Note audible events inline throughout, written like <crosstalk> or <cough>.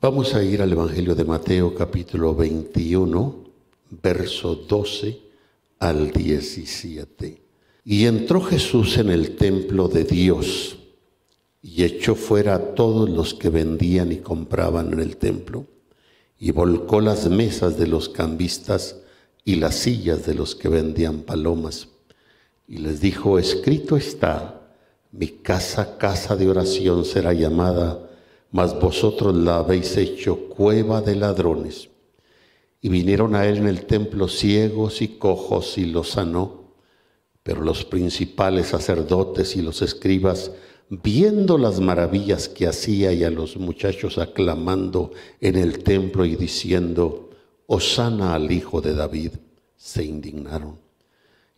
Vamos a ir al Evangelio de Mateo capítulo 21, verso 12 al 17. Y entró Jesús en el templo de Dios y echó fuera a todos los que vendían y compraban en el templo y volcó las mesas de los cambistas y las sillas de los que vendían palomas. Y les dijo, escrito está, mi casa, casa de oración será llamada mas vosotros la habéis hecho cueva de ladrones. Y vinieron a él en el templo ciegos y cojos y los sanó. Pero los principales sacerdotes y los escribas, viendo las maravillas que hacía y a los muchachos aclamando en el templo y diciendo, Osana al Hijo de David, se indignaron.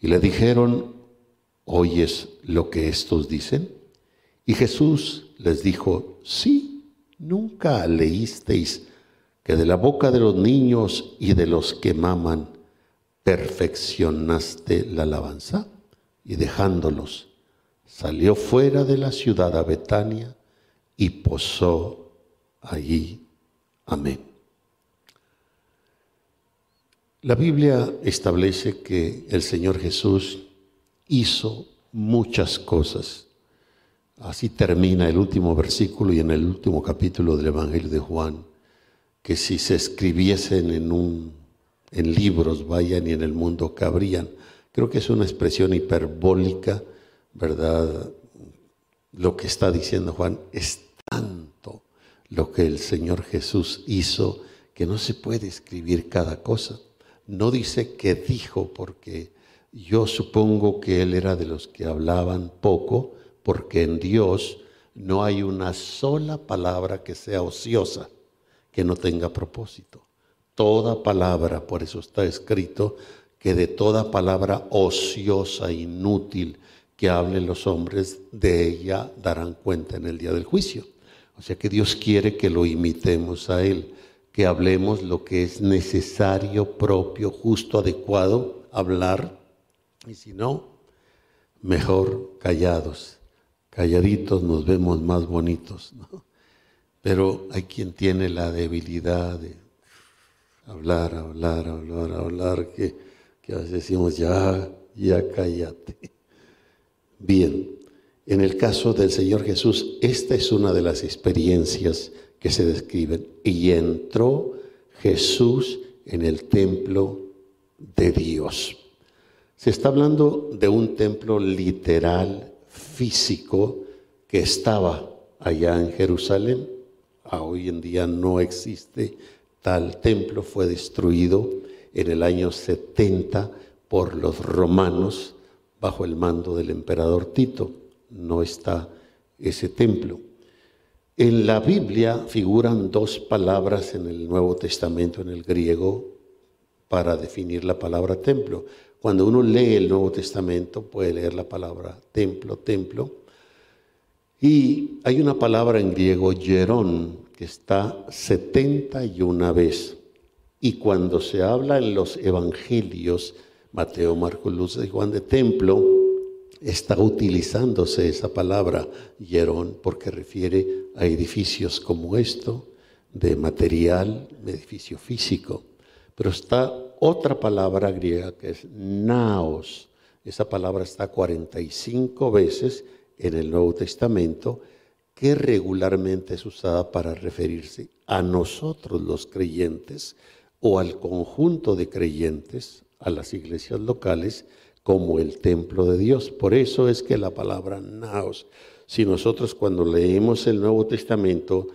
Y le dijeron, ¿oyes lo que estos dicen? Y Jesús les dijo, sí ¿Nunca leísteis que de la boca de los niños y de los que maman perfeccionaste la alabanza? Y dejándolos, salió fuera de la ciudad a Betania y posó allí. Amén. La Biblia establece que el Señor Jesús hizo muchas cosas Así termina el último versículo y en el último capítulo del Evangelio de Juan, que si se escribiesen en, un, en libros, vayan y en el mundo cabrían. Creo que es una expresión hiperbólica, ¿verdad? Lo que está diciendo Juan es tanto lo que el Señor Jesús hizo que no se puede escribir cada cosa. No dice que dijo, porque yo supongo que él era de los que hablaban poco, porque en Dios no hay una sola palabra que sea ociosa, que no tenga propósito. Toda palabra, por eso está escrito, que de toda palabra ociosa, inútil, que hablen los hombres, de ella darán cuenta en el día del juicio. O sea que Dios quiere que lo imitemos a Él, que hablemos lo que es necesario, propio, justo, adecuado, hablar, y si no, mejor callados calladitos nos vemos más bonitos, ¿no? Pero hay quien tiene la debilidad de hablar, hablar, hablar, hablar, que, que a veces decimos, ya, ya cállate. Bien, en el caso del Señor Jesús, esta es una de las experiencias que se describen. Y entró Jesús en el templo de Dios. Se está hablando de un templo literal físico que estaba allá en Jerusalén. A hoy en día no existe tal templo, fue destruido en el año 70 por los romanos bajo el mando del emperador Tito. No está ese templo. En la Biblia figuran dos palabras en el Nuevo Testamento, en el griego, para definir la palabra templo. Cuando uno lee el Nuevo Testamento puede leer la palabra templo, templo. Y hay una palabra en griego, gerón, que está 71 vez. Y cuando se habla en los evangelios, Mateo, Marcos, Luz y Juan de templo, está utilizándose esa palabra gerón porque refiere a edificios como esto, de material, edificio físico. Pero está otra palabra griega que es naos. Esa palabra está 45 veces en el Nuevo Testamento, que regularmente es usada para referirse a nosotros los creyentes o al conjunto de creyentes, a las iglesias locales, como el templo de Dios. Por eso es que la palabra naos, si nosotros cuando leemos el Nuevo Testamento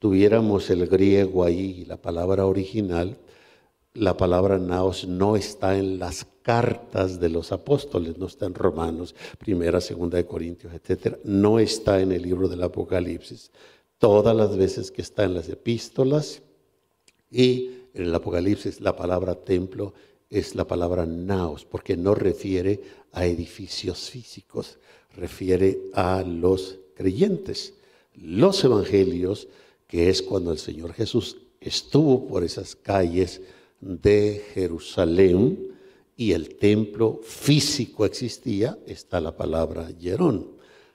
tuviéramos el griego ahí, la palabra original, la palabra naos no está en las cartas de los apóstoles, no está en Romanos, primera, segunda de Corintios, etcétera, no está en el libro del Apocalipsis. Todas las veces que está en las epístolas y en el Apocalipsis la palabra templo es la palabra naos, porque no refiere a edificios físicos, refiere a los creyentes. Los evangelios, que es cuando el Señor Jesús estuvo por esas calles, de Jerusalén y el templo físico existía, está la palabra Yerón.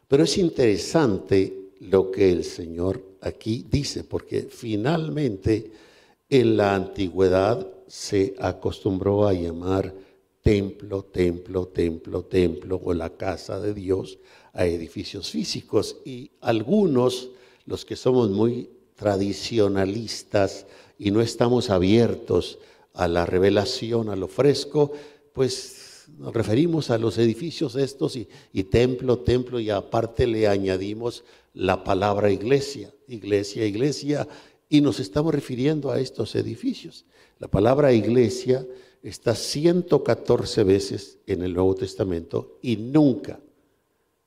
Pero es interesante lo que el Señor aquí dice, porque finalmente en la antigüedad se acostumbró a llamar templo, templo, templo, templo o la casa de Dios a edificios físicos y algunos, los que somos muy tradicionalistas y no estamos abiertos a la revelación, a lo fresco, pues nos referimos a los edificios estos y, y templo, templo y aparte le añadimos la palabra iglesia, iglesia, iglesia y nos estamos refiriendo a estos edificios. La palabra iglesia está 114 veces en el Nuevo Testamento y nunca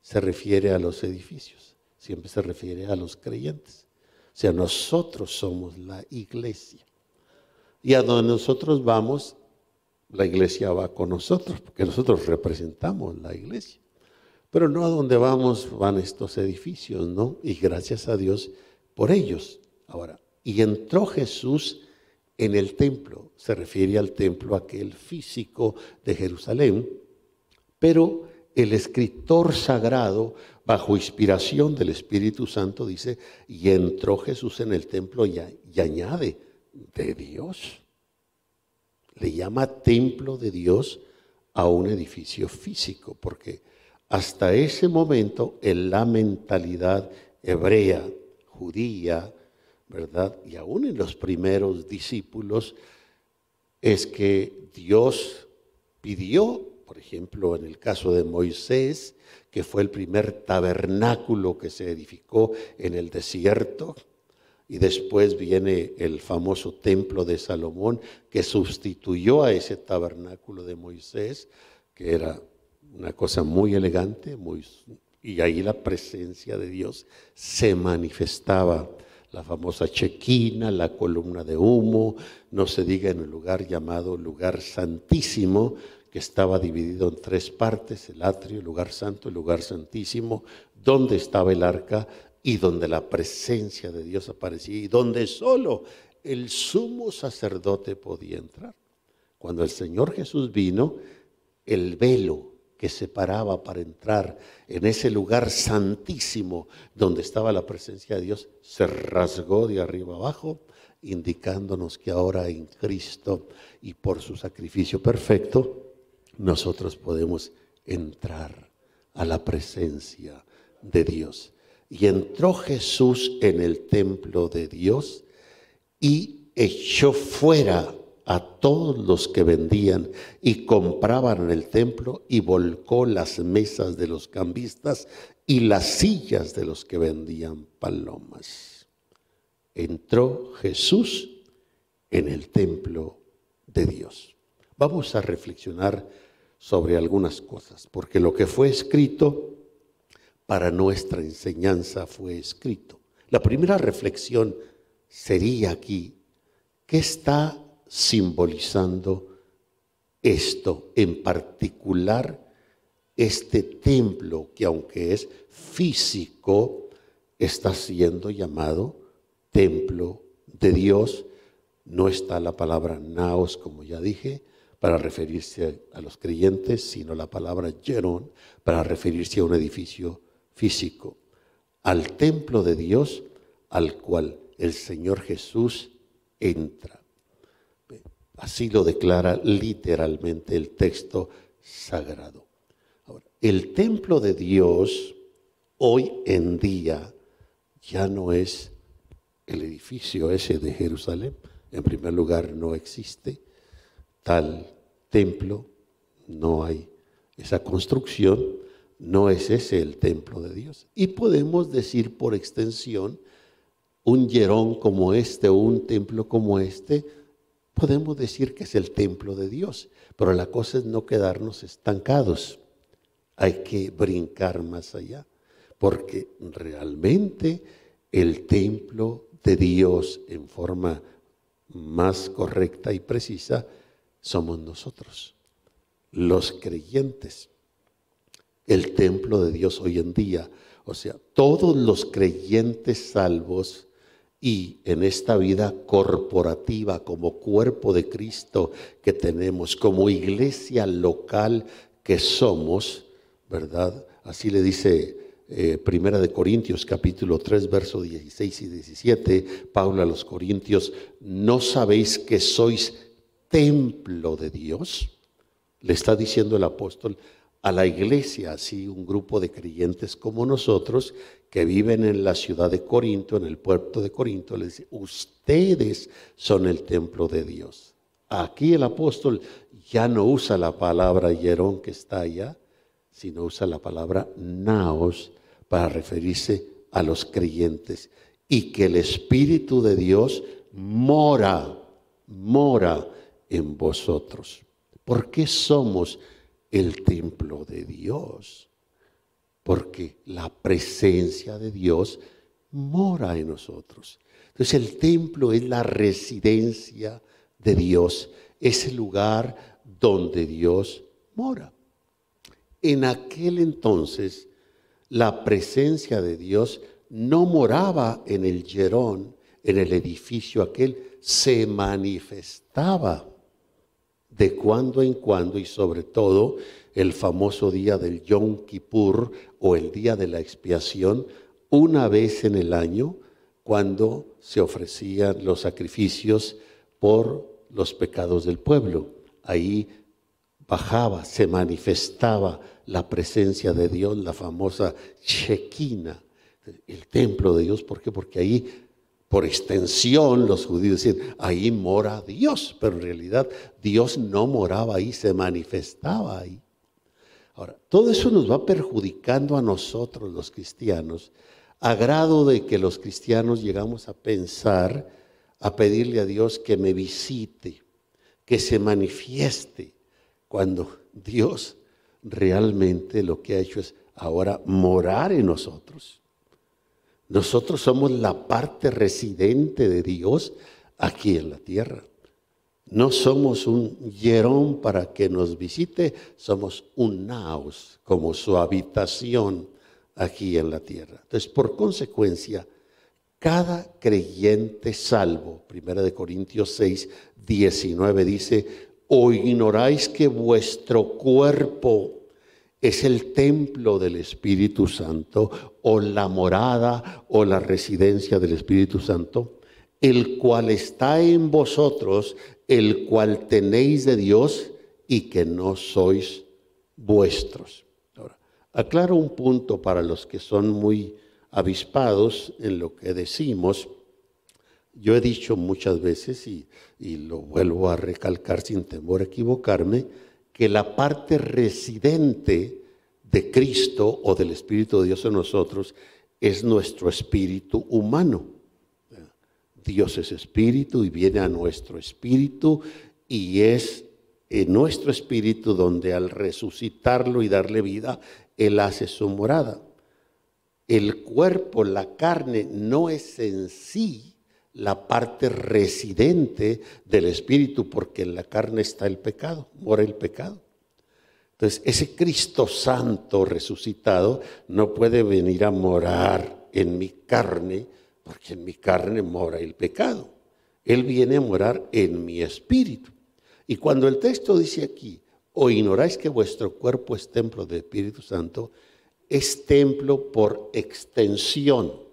se refiere a los edificios, siempre se refiere a los creyentes. O sea, nosotros somos la iglesia. Y a donde nosotros vamos, la iglesia va con nosotros, porque nosotros representamos la iglesia. Pero no a donde vamos van estos edificios, ¿no? Y gracias a Dios por ellos. Ahora, y entró Jesús en el templo, se refiere al templo aquel físico de Jerusalén, pero el escritor sagrado, bajo inspiración del Espíritu Santo, dice, y entró Jesús en el templo y, añade, de Dios. Le llama templo de Dios a un edificio físico, porque hasta ese momento en la mentalidad hebrea, judía, ¿verdad? Y aún en los primeros discípulos, es que Dios pidió, por ejemplo, en el caso de Moisés, que fue el primer tabernáculo que se edificó en el desierto, y después viene el famoso templo de Salomón, que sustituyó a ese tabernáculo de Moisés, que era una cosa muy elegante, y ahí la presencia de Dios se manifestaba. La famosa chequina, la columna de humo, no se diga en el lugar llamado lugar santísimo, que estaba dividido en tres partes, el atrio, el lugar santo, el lugar santísimo, donde estaba el arca y donde la presencia de Dios aparecía y donde solo el sumo sacerdote podía entrar. Cuando el Señor Jesús vino, el velo que separaba para entrar en ese lugar santísimo donde estaba la presencia de Dios, se rasgó de arriba abajo, indicándonos que ahora en Cristo y por su sacrificio perfecto, nosotros podemos entrar a la presencia de Dios. Y entró Jesús en el templo de Dios y echó fuera a todos los que vendían y compraban en el templo y volcó las mesas de los cambistas y las sillas de los que vendían palomas. Entró Jesús en el templo de Dios. Vamos a reflexionar sobre algunas cosas, porque lo que fue escrito para nuestra enseñanza fue escrito. La primera reflexión sería aquí, ¿qué está simbolizando esto, en particular este templo que aunque es físico, está siendo llamado templo de Dios. No está la palabra naos, como ya dije, para referirse a los creyentes, sino la palabra jerón para referirse a un edificio físico, al templo de Dios al cual el Señor Jesús entra. Así lo declara literalmente el texto sagrado. el templo de Dios hoy en día ya no es el edificio ese de Jerusalén. En primer lugar, no existe tal templo, no hay esa construcción, no es ese el templo de Dios. Y podemos decir por extensión, un yerón como este o un templo como este, podemos decir que es el templo de Dios, pero la cosa es no quedarnos estancados. Hay que brincar más allá, porque realmente el templo de Dios en forma más correcta y precisa somos nosotros, los creyentes. El templo de Dios hoy en día, o sea, todos los creyentes salvos, y en esta vida corporativa como cuerpo de Cristo que tenemos, como iglesia local que somos, ¿verdad? Así le dice eh, Primera de Corintios capítulo 3, verso 16 y 17, Pablo a los Corintios, ¿no sabéis que sois templo de Dios? Le está diciendo el apóstol a la iglesia, así un grupo de creyentes como nosotros que viven en la ciudad de Corinto, en el puerto de Corinto, le dice, ustedes son el templo de Dios. Aquí el apóstol ya no usa la palabra hierón que está allá, sino usa la palabra naos para referirse a los creyentes y que el Espíritu de Dios mora, mora en vosotros. ¿Por qué somos el templo de Dios? Porque la presencia de Dios mora en nosotros. Entonces el templo es la residencia de Dios, es el lugar donde Dios mora. En aquel entonces, la presencia de Dios no moraba en el Yerón, en el edificio aquel, se manifestaba de cuando en cuando y sobre todo el famoso día del Yom Kippur o el día de la expiación, una vez en el año, cuando se ofrecían los sacrificios por los pecados del pueblo. Ahí bajaba, se manifestaba la presencia de Dios, la famosa Shekinah, el templo de Dios. ¿Por qué? Porque ahí, por extensión, los judíos decían, ahí mora Dios, pero en realidad Dios no moraba ahí, se manifestaba ahí. Ahora, todo eso nos va perjudicando a nosotros los cristianos, a grado de que los cristianos llegamos a pensar, a pedirle a Dios que me visite, que se manifieste, cuando Dios realmente lo que ha hecho es ahora morar en nosotros. Nosotros somos la parte residente de Dios aquí en la tierra. No somos un hierón para que nos visite, somos un naos como su habitación aquí en la tierra. Entonces, por consecuencia, cada creyente salvo, 1 Corintios 6, 19 dice, o ignoráis que vuestro cuerpo es el templo del Espíritu Santo o la morada o la residencia del Espíritu Santo, el cual está en vosotros, el cual tenéis de Dios y que no sois vuestros. Ahora, aclaro un punto para los que son muy avispados en lo que decimos. Yo he dicho muchas veces, y, lo vuelvo a recalcar sin temor a equivocarme, que la parte residente de Cristo o del Espíritu de Dios en nosotros es nuestro espíritu humano. Dios es espíritu y viene a nuestro espíritu y es en nuestro espíritu donde al resucitarlo y darle vida, Él hace su morada. El cuerpo, la carne, no es en sí la parte residente del espíritu, porque en la carne está el pecado, mora el pecado. Entonces, ese Cristo Santo resucitado no puede venir a morar en mi carne, porque en mi carne mora el pecado. Él viene a morar en mi espíritu. Y cuando el texto dice aquí, o ignoráis que vuestro cuerpo es templo del Espíritu Santo, es templo por extensión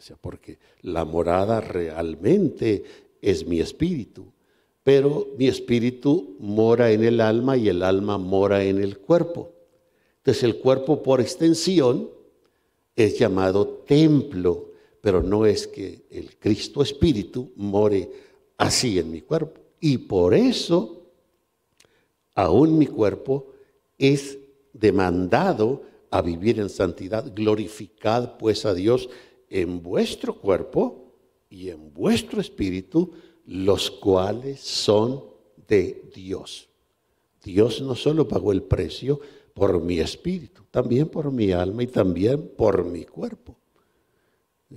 sea, porque la morada realmente es mi espíritu, pero mi espíritu mora en el alma y el alma mora en el cuerpo. Entonces el cuerpo por extensión es llamado templo, pero no es que el Cristo espíritu more así en mi cuerpo. Y por eso, aún mi cuerpo es demandado a vivir en santidad. Glorificad pues a Dios en vuestro cuerpo y en vuestro espíritu, los cuales son de Dios. Dios no solo pagó el precio por mi espíritu, también por mi alma y también por mi cuerpo.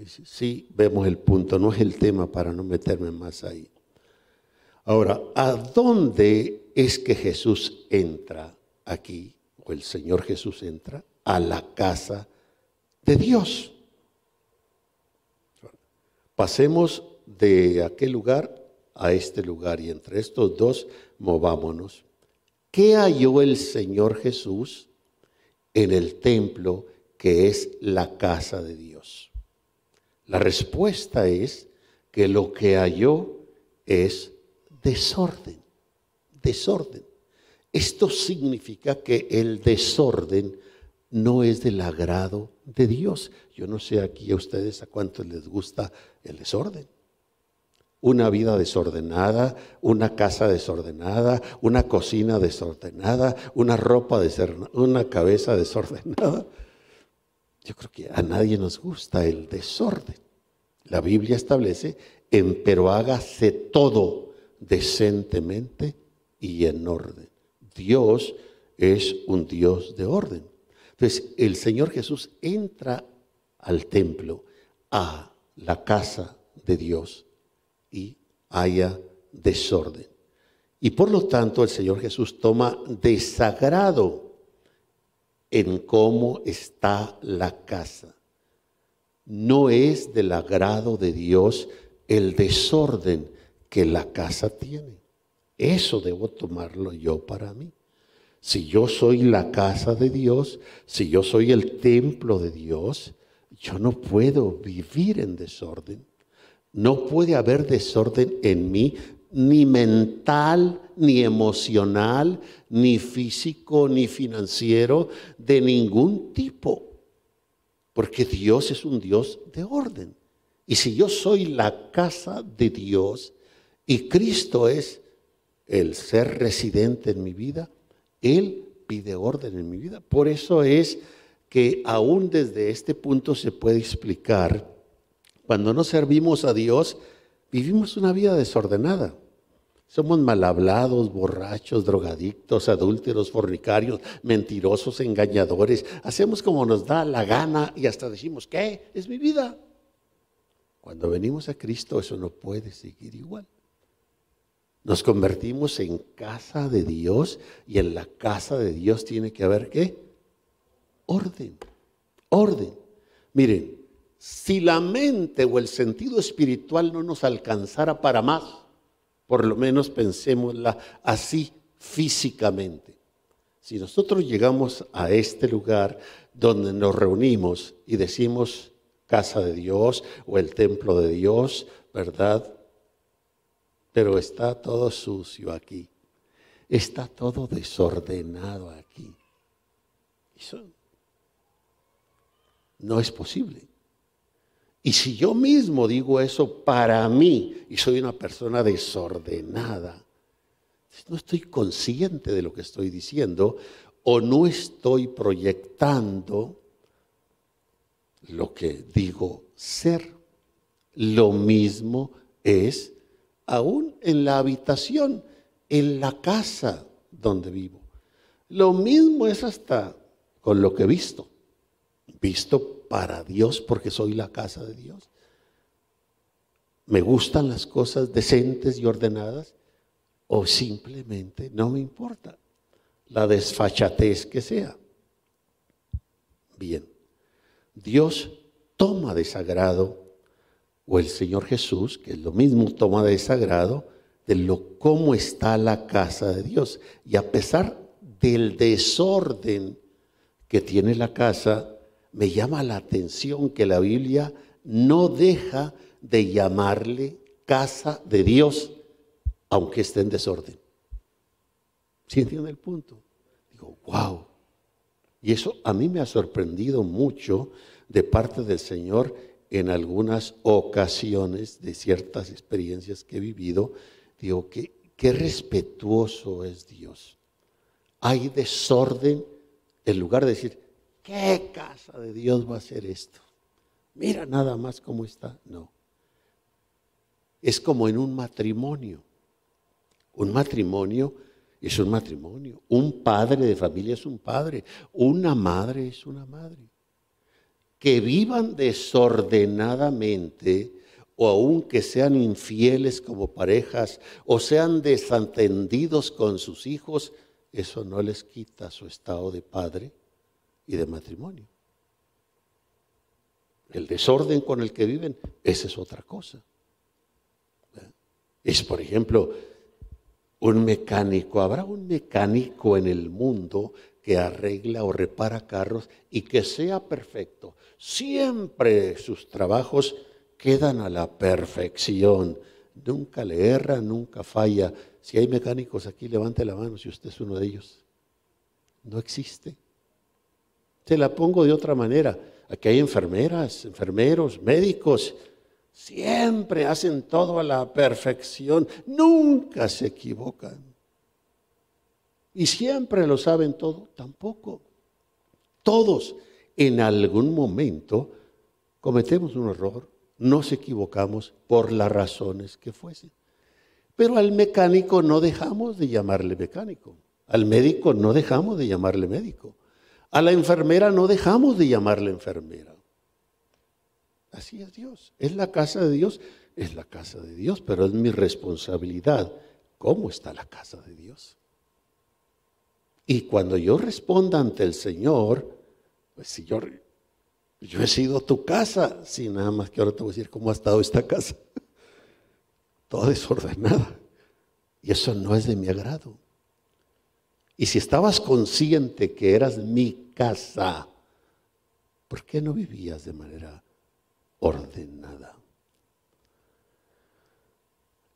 Sí, vemos el punto, no es el tema para no meterme más ahí. Ahora, ¿a dónde es que Jesús entra aquí, o el Señor Jesús entra? A la casa de Dios. Pasemos de aquel lugar a este lugar y entre estos dos movámonos. ¿Qué halló el Señor Jesús en el templo que es la casa de Dios? La respuesta es que lo que halló es desorden, desorden. Esto significa que el desorden no es del agrado de Dios. Yo no sé aquí a ustedes a cuántos les gusta el desorden. Una vida desordenada, una casa desordenada, una cocina desordenada, una ropa desordenada, una cabeza desordenada. Yo creo que a nadie nos gusta el desorden. La Biblia establece, pero hágase todo decentemente y en orden. Dios es un Dios de orden. Entonces, el Señor Jesús entra al templo, a la casa de Dios, y haya desorden. Y por lo tanto, el Señor Jesús toma desagrado en cómo está la casa. No es del agrado de Dios el desorden que la casa tiene. Eso debo tomarlo yo para mí. Si yo soy la casa de Dios, si yo soy el templo de Dios, yo no puedo vivir en desorden. No puede haber desorden en mí, ni mental, ni emocional, ni físico, ni financiero, de ningún tipo. Porque Dios es un Dios de orden. Y si yo soy la casa de Dios y Cristo es el ser residente en mi vida, él pide orden en mi vida. Por eso es que aún desde este punto se puede explicar, cuando no servimos a Dios, vivimos una vida desordenada. Somos mal hablados, borrachos, drogadictos, adúlteros, fornicarios, mentirosos, engañadores. Hacemos como nos da la gana y hasta decimos, ¿qué? Es mi vida. Cuando venimos a Cristo eso no puede seguir igual. Nos convertimos en casa de Dios y en la casa de Dios tiene que haber qué? Orden, orden. Miren, si la mente o el sentido espiritual no nos alcanzara para más, por lo menos pensémosla así físicamente. Si nosotros llegamos a este lugar donde nos reunimos y decimos casa de Dios o el templo de Dios, ¿verdad? Pero está todo sucio aquí. Está todo desordenado aquí. Eso no es posible. Y si yo mismo digo eso para mí y soy una persona desordenada, no estoy consciente de lo que estoy diciendo o no estoy proyectando lo que digo ser. Lo mismo es aún en la habitación, en la casa donde vivo. Lo mismo es hasta con lo que he visto. Visto para Dios porque soy la casa de Dios. ¿Me gustan las cosas decentes y ordenadas? ¿O simplemente no me importa la desfachatez que sea? Bien, Dios toma desagrado o el Señor Jesús, que es lo mismo, toma de sagrado de lo cómo está la casa de Dios. Y a pesar del desorden que tiene la casa, me llama la atención que la Biblia no deja de llamarle casa de Dios, aunque esté en desorden. ¿Sí entienden el punto? Digo, wow. Y eso a mí me ha sorprendido mucho de parte del Señor en algunas ocasiones de ciertas experiencias que he vivido, digo que qué respetuoso es Dios. Hay desorden en lugar de decir, ¿qué casa de Dios va a ser esto? Mira nada más cómo está. No. Es como en un matrimonio. Un matrimonio es un matrimonio. Un padre de familia es un padre. Una madre es una madre que vivan desordenadamente o aun que sean infieles como parejas o sean desentendidos con sus hijos, eso no les quita su estado de padre y de matrimonio. El desorden con el que viven, esa es otra cosa. Es, por ejemplo, un mecánico. ¿Habrá un mecánico en el mundo que arregla o repara carros y que sea perfecto. Siempre sus trabajos quedan a la perfección. Nunca le erra, nunca falla. Si hay mecánicos aquí, levante la mano si usted es uno de ellos. No existe. Te la pongo de otra manera. Aquí hay enfermeras, enfermeros, médicos. Siempre hacen todo a la perfección. Nunca se equivocan. Y siempre lo saben todo. Tampoco. Todos en algún momento cometemos un error, nos equivocamos por las razones que fuesen. Pero al mecánico no dejamos de llamarle mecánico. Al médico no dejamos de llamarle médico. A la enfermera no dejamos de llamarle enfermera. Así es Dios. Es la casa de Dios, es la casa de Dios, pero es mi responsabilidad. ¿Cómo está la casa de Dios? Y cuando yo responda ante el Señor, pues si yo, he sido tu casa, sí, nada más que ahora te voy a decir cómo ha estado esta casa. <laughs> Toda desordenada. Y eso no es de mi agrado. Y si estabas consciente que eras mi casa, ¿por qué no vivías de manera ordenada?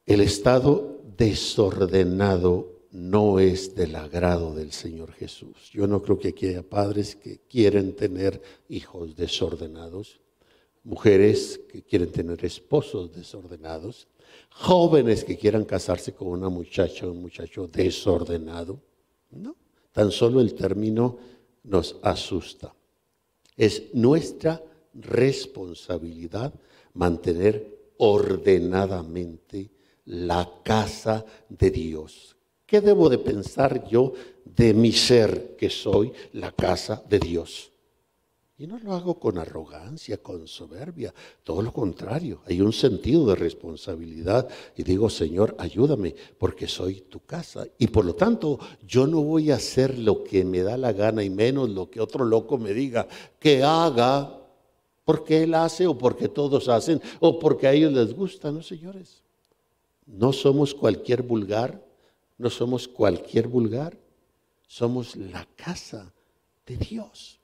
El estado desordenado no es del agrado del Señor Jesús. Yo no creo que aquí haya padres que quieren tener hijos desordenados, mujeres que quieren tener esposos desordenados, jóvenes que quieran casarse con una muchacha o un muchacho desordenado. No, tan solo el término nos asusta. Es nuestra responsabilidad mantener ordenadamente la casa de Dios. ¿Qué debo de pensar yo de mi ser que soy la casa de Dios? Y no lo hago con arrogancia, con soberbia, todo lo contrario. Hay un sentido de responsabilidad y digo, Señor, ayúdame porque soy tu casa. Y por lo tanto, yo no voy a hacer lo que me da la gana y menos lo que otro loco me diga que haga porque él hace o porque todos hacen o porque a ellos les gusta, no, señores. No somos cualquier vulgar, no somos cualquier vulgar, somos la casa de Dios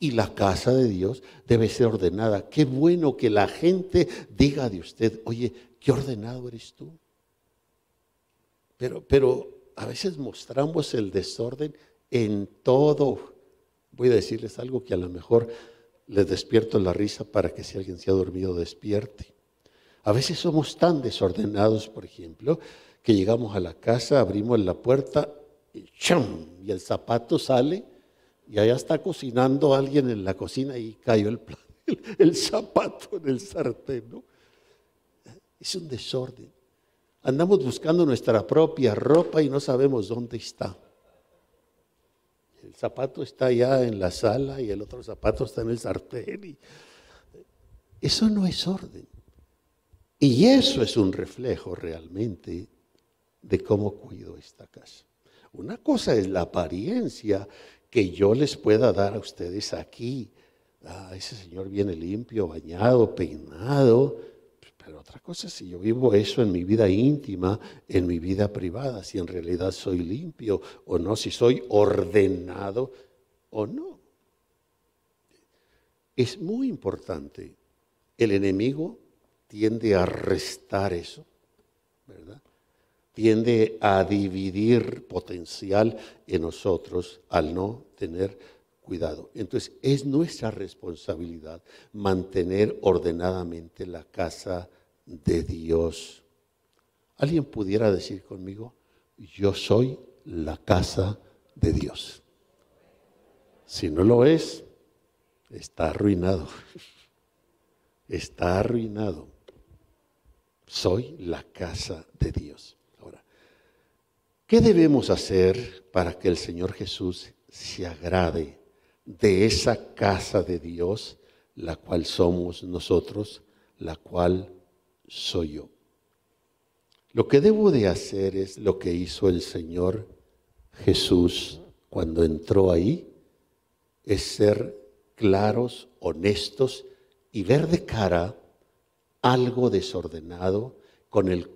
y la casa de Dios debe ser ordenada. Qué bueno que la gente diga de usted, oye, qué ordenado eres tú. Pero, pero a veces mostramos el desorden en todo. Voy a decirles algo que a lo mejor les despierto la risa para que si alguien se ha dormido despierte. A veces somos tan desordenados, por ejemplo, que llegamos a la casa, abrimos la puerta y, ¡chum! y el zapato sale y allá está cocinando alguien en la cocina y cayó el, <laughs> zapato en el sartén. Es un desorden. Andamos buscando nuestra propia ropa y no sabemos dónde está. El zapato está allá en la sala y el otro zapato está en el sartén. eso no es orden. Y eso es un reflejo realmente de cómo cuido esta casa. Una cosa es la apariencia que yo les pueda dar a ustedes aquí. Ah, ese señor viene limpio, bañado, peinado. Pero otra cosa es si yo vivo eso en mi vida íntima, en mi vida privada, si en realidad soy limpio o no, si soy ordenado o no. Es muy importante. El enemigo tiende a restar eso, ¿verdad? Tiende a dividir potencial en nosotros al no tener cuidado. Entonces, es nuestra responsabilidad mantener ordenadamente la casa de Dios. ¿Alguien pudiera decir conmigo, yo soy la casa de Dios? Si no lo es, está arruinado. <laughs> Está arruinado. Soy la casa de Dios. ¿Qué debemos hacer para que el Señor Jesús se agrade de esa casa de Dios, la cual somos nosotros, la cual soy yo? Lo que debo de hacer es lo que hizo el Señor Jesús cuando entró ahí, es ser claros, honestos y ver de cara algo desordenado con el